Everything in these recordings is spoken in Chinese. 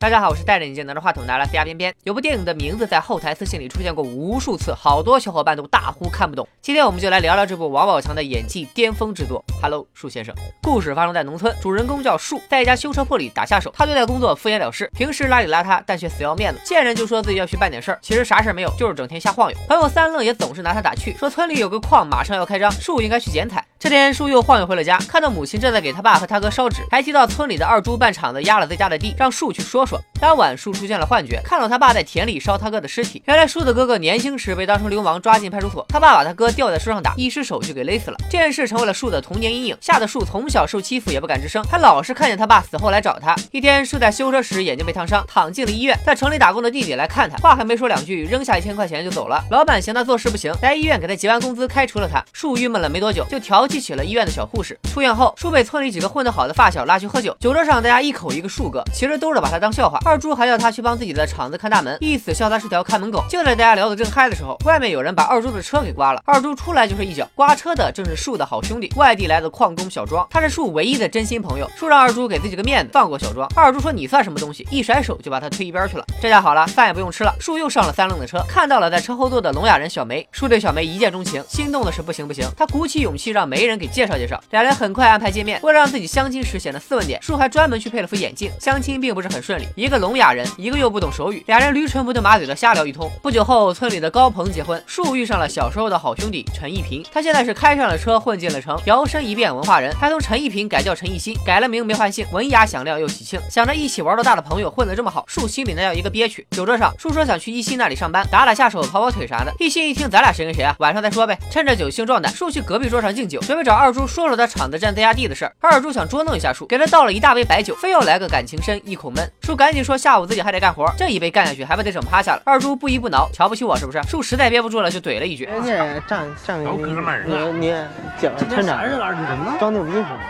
大家好，我是戴着眼镜拿着话筒拿来呲牙边边。有部电影的名字在后台私信里出现过无数次，好多小伙伴都大呼看不懂。今天我们就来聊聊这部王宝强的演技巅峰之作。Hello，树先生。故事发生在农村，主人公叫树，在一家修车铺里打下手。他对待工作敷衍了事，平时邋里邋遢，但却死要面子，见人就说自己要去办点事儿，其实啥事儿没有，就是整天瞎晃悠。朋友三愣也总是拿他打趣，说村里有个矿马上要开张，树应该去剪彩。这天，树又晃悠回了家，看到母亲正在给他爸和他哥烧纸，还提到村里的二猪办厂子压了自家的地，让树去说说。当晚，树出现了幻觉，看到他爸在田里烧他哥的尸体。原来，树的哥哥年轻时被当成流氓抓进派出所，他爸把他哥吊在树上打，一失手就给勒死了。这件事成为了树的童年阴影，吓得树从小受欺负也不敢吱声，还老是看见他爸死后来找他。一天，树在修车时眼睛被烫伤，躺进了医院。在城里打工的弟弟来看他，话还没说两句，扔下一千块钱就走了。老板嫌他做事不行，来医院给他结完工资开除了他。树郁闷了没多久，就调记起了医院的小。护士出院后，树被村里几个混得好的发小拉去喝酒，酒桌上大家一口一个树哥，其实都是把他当笑话。二猪还要他去帮自己的厂子看大门，意思笑他是条看门狗。就在大家聊得正嗨的时候，外面有人把二猪的车给刮了，二猪出来就是一脚，刮车的正是树的好兄弟，外地来的矿工小庄，他是树唯一的真心朋友。树让二猪给自己个面子，放过小庄。二猪说你算什么东西，一甩手就把他推一边去了。这下好了，饭也不用吃了，树又上了三愣的车，看到了在车后座的聋哑人小梅，树对小梅一见钟情，心动的是不行不行，他鼓起勇气让梅媒人给介绍介绍，俩人。很快安排见面，为了让自己相亲时显得斯文点，树还专门去配了副眼镜。相亲并不是很顺利，一个聋哑人，一个又不懂手语，俩人驴唇不对马嘴的瞎聊一通。不久后，村里的高鹏结婚，树遇上了小时候的好兄弟陈一平，他现在是开上了车，混进了城，摇身一变文化人，还从陈一平改叫陈一新，改了名没换姓，文雅响亮又喜庆。想着一起玩到大的朋友混得这么好，树心里那叫一个憋屈。酒桌上，树说想去一新那里上班，打打下手，跑跑腿啥的。一新一听，咱俩谁跟谁啊？晚上再说呗。趁着酒兴壮胆，树去隔壁桌上敬酒，准备找二猪说说他厂子占自家地的事儿。二猪想捉弄一下树，给他倒了一大杯白酒，非要来个感情深，一口闷。树赶紧说下午自己还得干活，这一杯干下去还不得整趴下了。二猪不依不挠，瞧不起我是不是？树实在憋不住了，就怼了一句：“你站站哥们儿，你你讲村长装牛逼是吗？”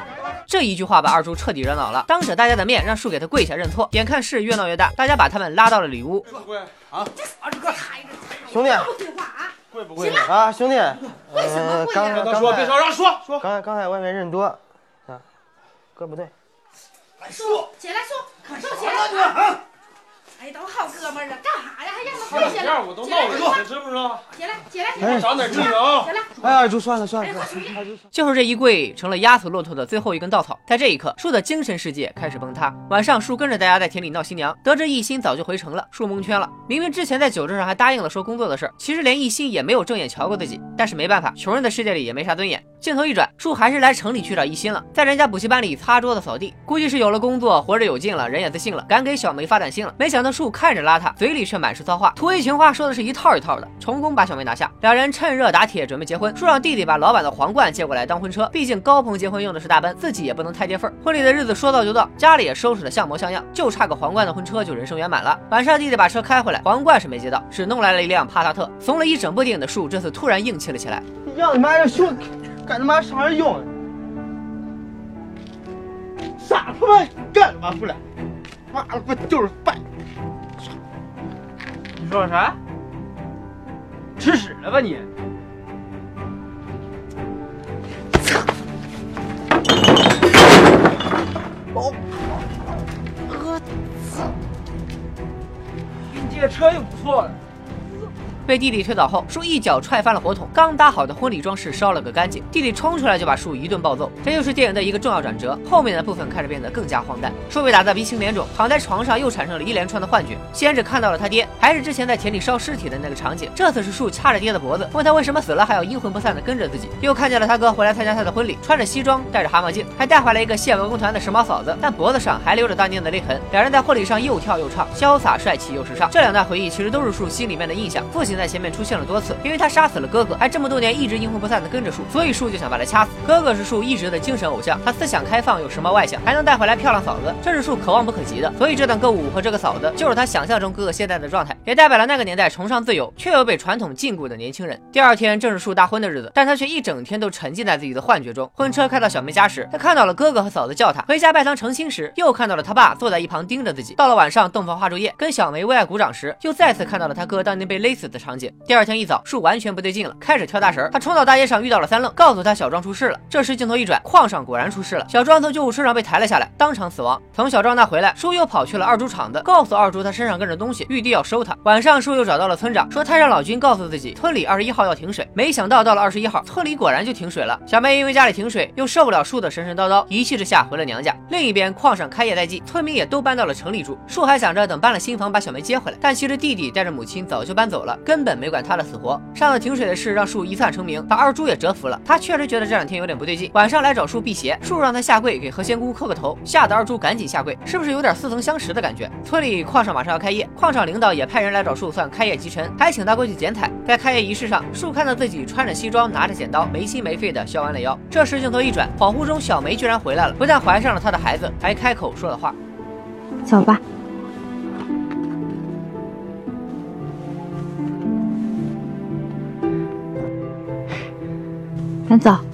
这一句话把二猪彻底惹恼了，当着大家的面让树给他跪下认错。眼看事越闹越大，大家把他们拉到了里屋。二猪哥，兄弟，不听话啊！跪不贵啊？兄弟，为什么贵刚呀？别说，别吵，让说说。刚才刚才外面人多。哥不对，说起来说，说起来。哎，都好哥们儿了，干啥呀？还让他跪下来？我都闹了，是不是？起来，起来，起来，长点记性啊！起来。哎，二猪算了算了，就是这一跪，成了压死骆驼的最后一根稻草。在这一刻，树的精神世界开始崩塌。晚上，树跟着大家在田里闹新娘，得知一心早就回城了，树蒙圈了。明明之前在酒桌上还答应了说工作的事，其实连一心也没有正眼瞧过自己。但是没办法，穷人的世界里也没啥尊严。镜头一转，树还是来城里去找一心了，在人家补习班里擦桌子扫地，估计是有了工作，活着有劲了，人也自信了，敢给小梅发短信了。没想到树看着邋遢，嘴里却满是骚话，土味情话说的是一套一套的，成功把小梅拿下。两人趁热打铁，准备结婚。树让弟弟把老板的皇冠借过来当婚车，毕竟高鹏结婚用的是大奔，自己也不能太跌份。婚礼的日子说到就到，家里也收拾的像模像样，就差个皇冠的婚车就人生圆满了。晚上弟弟把车开回来，皇冠是没接到，只弄来了一辆帕萨特。怂了一整部电影的树，这次突然硬气了起来。让你妈这兄干他妈啥用？傻他妈干他妈不来？妈的不就是饭？你说啥？吃屎了吧你？哦，我操！给你借车又不错了。被弟弟推倒后，树一脚踹翻了火桶，刚搭好的婚礼装饰烧了个干净。弟弟冲出来就把树一顿暴揍，这就是电影的一个重要转折。后面的部分开始变得更加荒诞。树被打得鼻青脸肿，躺在床上又产生了一连串的幻觉。先是看到了他爹，还是之前在田里烧尸体的那个场景。这次是树掐着爹的脖子，问他为什么死了还要阴魂不散的跟着自己。又看见了他哥回来参加他的婚礼，穿着西装，戴着蛤蟆镜，还带回来一个县文工团的时髦嫂子，但脖子上还留着当年的勒痕。两人在婚礼上又跳又唱，潇洒帅气又时尚。这两段回忆其实都是树心里面的印象。父亲在前面出现了多。次，因为他杀死了哥哥，还这么多年一直阴魂不散的跟着树，所以树就想把他掐死。哥哥是树一直的精神偶像，他思想开放，有时髦外向，还能带回来漂亮嫂子，这是树可望不可及的。所以这段歌舞和这个嫂子，就是他想象中哥哥现在的状态，也代表了那个年代崇尚自由却又被传统禁锢的年轻人。第二天正是树大婚的日子，但他却一整天都沉浸在自己的幻觉中。婚车开到小梅家时，他看到了哥哥和嫂子叫他回家拜堂成亲时，又看到了他爸坐在一旁盯着自己。到了晚上洞房花烛夜，跟小梅为爱鼓掌时，又再次看到了他哥当年被勒死的场。场景。第二天一早，树完全不对劲了，开始跳大神。他冲到大街上遇到了三愣，告诉他小庄出事了。这时镜头一转，矿上果然出事了，小庄从救护车上被抬了下来，当场死亡。从小庄那回来，树又跑去了二猪厂子，告诉二猪他身上跟着东西，玉帝要收他。晚上树又找到了村长，说太上老君告诉自己村里二十一号要停水，没想到到了二十一号，村里果然就停水了。小梅因为家里停水，又受不了树的神神叨叨，一气之下回了娘家。另一边矿上开业在即，村民也都搬到了城里住。树还想着等搬了新房把小梅接回来，但其实弟弟带着母亲早就搬走了，根本没管他的死活。上次停水的事让树一算成名，把二猪也折服了。他确实觉得这两天有点不对劲，晚上来找树辟邪，树让他下跪给何仙姑磕个头，吓得二猪赶紧下跪，是不是有点似曾相识的感觉？村里矿上马上要开业，矿场领导也派人来找树算开业吉辰，还请他过去剪彩。在开业仪式上，树看到自己穿着西装，拿着剪刀，没心没肺的削完了腰。这时镜头一转，恍惚中小梅居然回来了，不但怀上了他的孩子，还开口说了话。走吧。赶走。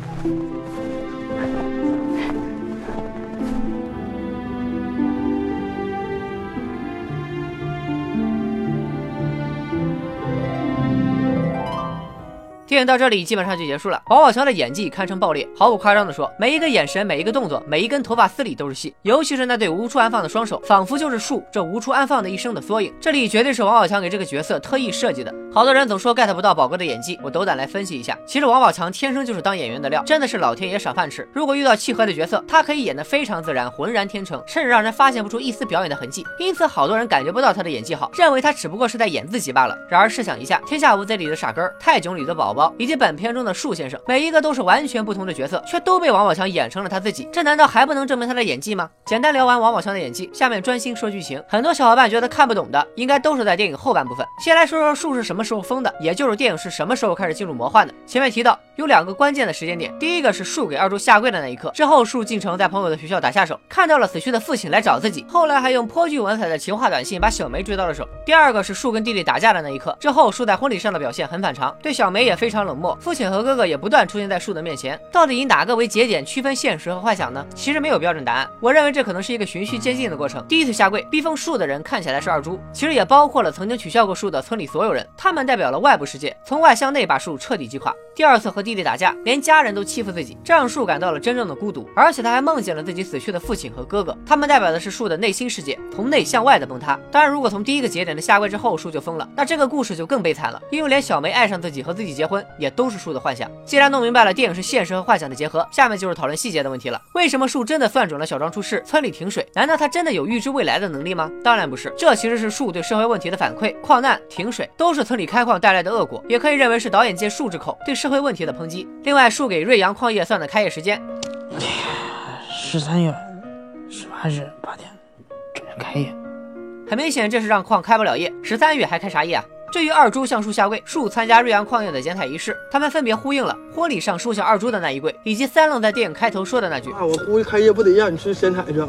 电影到这里基本上就结束了。王宝强的演技堪称爆裂，毫不夸张的说，每一个眼神、每一个动作、每一根头发丝里都是戏。尤其是那对无处安放的双手，仿佛就是树这无处安放的一生的缩影。这里绝对是王宝强给这个角色特意设计的。好多人总说 get 不到宝哥的演技，我斗胆来分析一下。其实王宝强天生就是当演员的料，真的是老天爷赏饭吃。如果遇到契合的角色，他可以演得非常自然，浑然天成，甚至让人发现不出一丝表演的痕迹。因此，好多人感觉不到他的演技好，认为他只不过是在演自己罢了。然而试想一下，《天下无贼》里的傻根、泰囧里的宝宝，以及本片中的树先生，每一个都是完全不同的角色，却都被王宝强演成了他自己。这难道还不能证明他的演技吗？简单聊完王宝强的演技，下面专心说剧情。很多小伙伴觉得看不懂的，应该都是在电影后半部分。先来说说树是什么时候疯的，也就是电影是什么时候开始进入魔幻的。前面提到有两个关键的时间点，第一个是树给二柱下跪的那一刻，之后树进城在朋友的学校打下手，看到了死去的父亲来找自己，后来还用颇具文采的情话短信把小梅追到了手。第二个是树跟弟弟打架的那一刻，之后树在婚礼上的表现很反常，对小梅也非非常冷漠，父亲和哥哥也不断出现在树的面前，到底以哪个为节点区分现实和幻想呢？其实没有标准答案，我认为这可能是一个循序渐进的过程。第一次下跪逼疯树的人看起来是二猪，其实也包括了曾经取笑过树的村里所有人，他们代表了外部世界，从外向内把树彻底击垮。第二次和弟弟打架，连家人都欺负自己，这让树感到了真正的孤独，而且他还梦见了自己死去的父亲和哥哥，他们代表的是树的内心世界，从内向外的崩塌。当然，如果从第一个节点的下跪之后树就疯了，那这个故事就更悲惨了，因为连小梅爱上自己和自己结婚也都是树的幻想。既然弄明白了电影是现实和幻想的结合，下面就是讨论细节的问题了。为什么树真的算准了小庄出事，村里停水？难道他真的有预知未来的能力吗？当然不是，这其实是树对社会问题的反馈。矿难、停水都是村里开矿带来的恶果，也可以认为是导演借树之口对社会问题的抨击。另外，树给瑞阳矿业算的开业时间，十三月十八日八点准时开业。很明显这是让矿开不了业。十三月还开啥业啊？至于二猪向树下跪，树参加瑞阳矿业的剪彩仪式，他们分别呼应了婚礼上树向二猪的那一跪，以及三愣在电影开头说的那句：“啊，我估计开业不得让你去剪彩去啊。”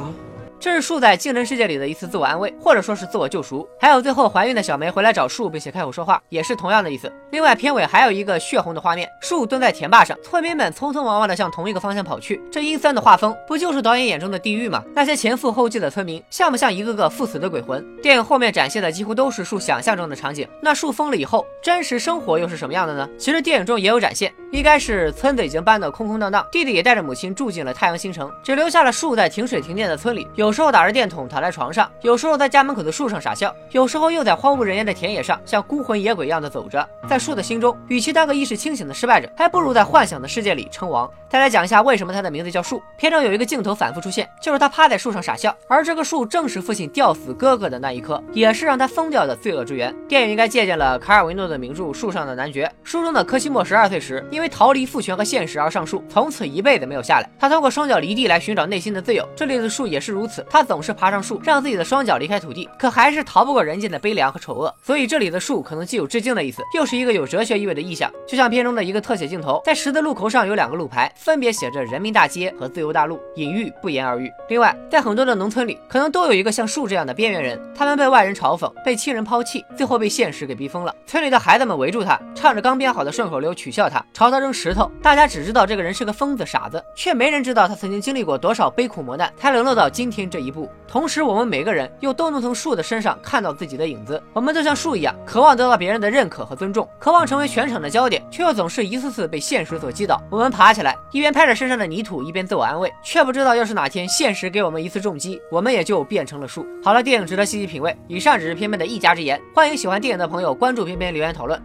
这是树在精神世界里的一次自我安慰，或者说是自我救赎。还有最后怀孕的小梅回来找树，并且开口说话，也是同样的意思。另外，片尾还有一个血红的画面，树蹲在田坝上，村民们匆匆忙忙的向同一个方向跑去。这阴森的画风，不就是导演眼中的地狱吗？那些前赴后继的村民，像不像一个个赴死的鬼魂？电影后面展现的几乎都是树想象中的场景。那树疯了以后，真实生活又是什么样的呢？其实电影中也有展现，应该是村子已经搬得空空荡荡，弟弟也带着母亲住进了太阳新城，只留下了树在停水停电的村里，有有时候打着电筒。躺在床上，有时候在家门口的树上傻笑，有时候又在荒无人烟的田野上像孤魂野鬼一样的走着。在树的心中，与其当个意识清醒的失败者，还不如在幻想的世界里称王。再来讲一下为什么他的名字叫树。片中有一个镜头反复出现，就是他趴在树上傻笑，而这个树正是父亲吊死哥哥的那一棵，也是让他疯掉的罪恶之源。电影应该借鉴了卡尔维诺的名著《树上的男爵》。书中的柯西莫十二岁时，因为逃离父权和现实而上树，从此一辈子没有下来。他通过双脚离地来寻找内心的自由。这里的树也是如此，他总是爬上。树让自己的双脚离开土地，可还是逃不过人间的悲凉和丑恶。所以这里的树可能既有致敬的意思，又是一个有哲学意味的意象。就像片中的一个特写镜头，在十字路口上有两个路牌，分别写着“人民大街”和“自由大陆”，隐喻不言而喻。另外，在很多的农村里，可能都有一个像树这样的边缘人，他们被外人嘲讽，被亲人抛弃，最后被现实给逼疯了。村里的孩子们围住他，唱着刚编好的顺口溜取笑他，朝他扔石头。大家只知道这个人是个疯子、傻子，却没人知道他曾经经历过多少悲苦磨难，才沦落到今天。这一步。同时，我们每个人又都能从树的身上看到自己的影子。我们都像树一样，渴望得到别人的认可和尊重，渴望成为全场的焦点，却又总是一次次被现实所击倒。我们爬起来，一边拍着身上的泥土，一边自我安慰，却不知道要是哪天现实给我们一次重击，我们也就变成了树。好了，电影值得细细品味。以上只是片片的一家之言，欢迎喜欢电影的朋友关注片片留言讨论。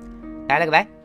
拜了个拜。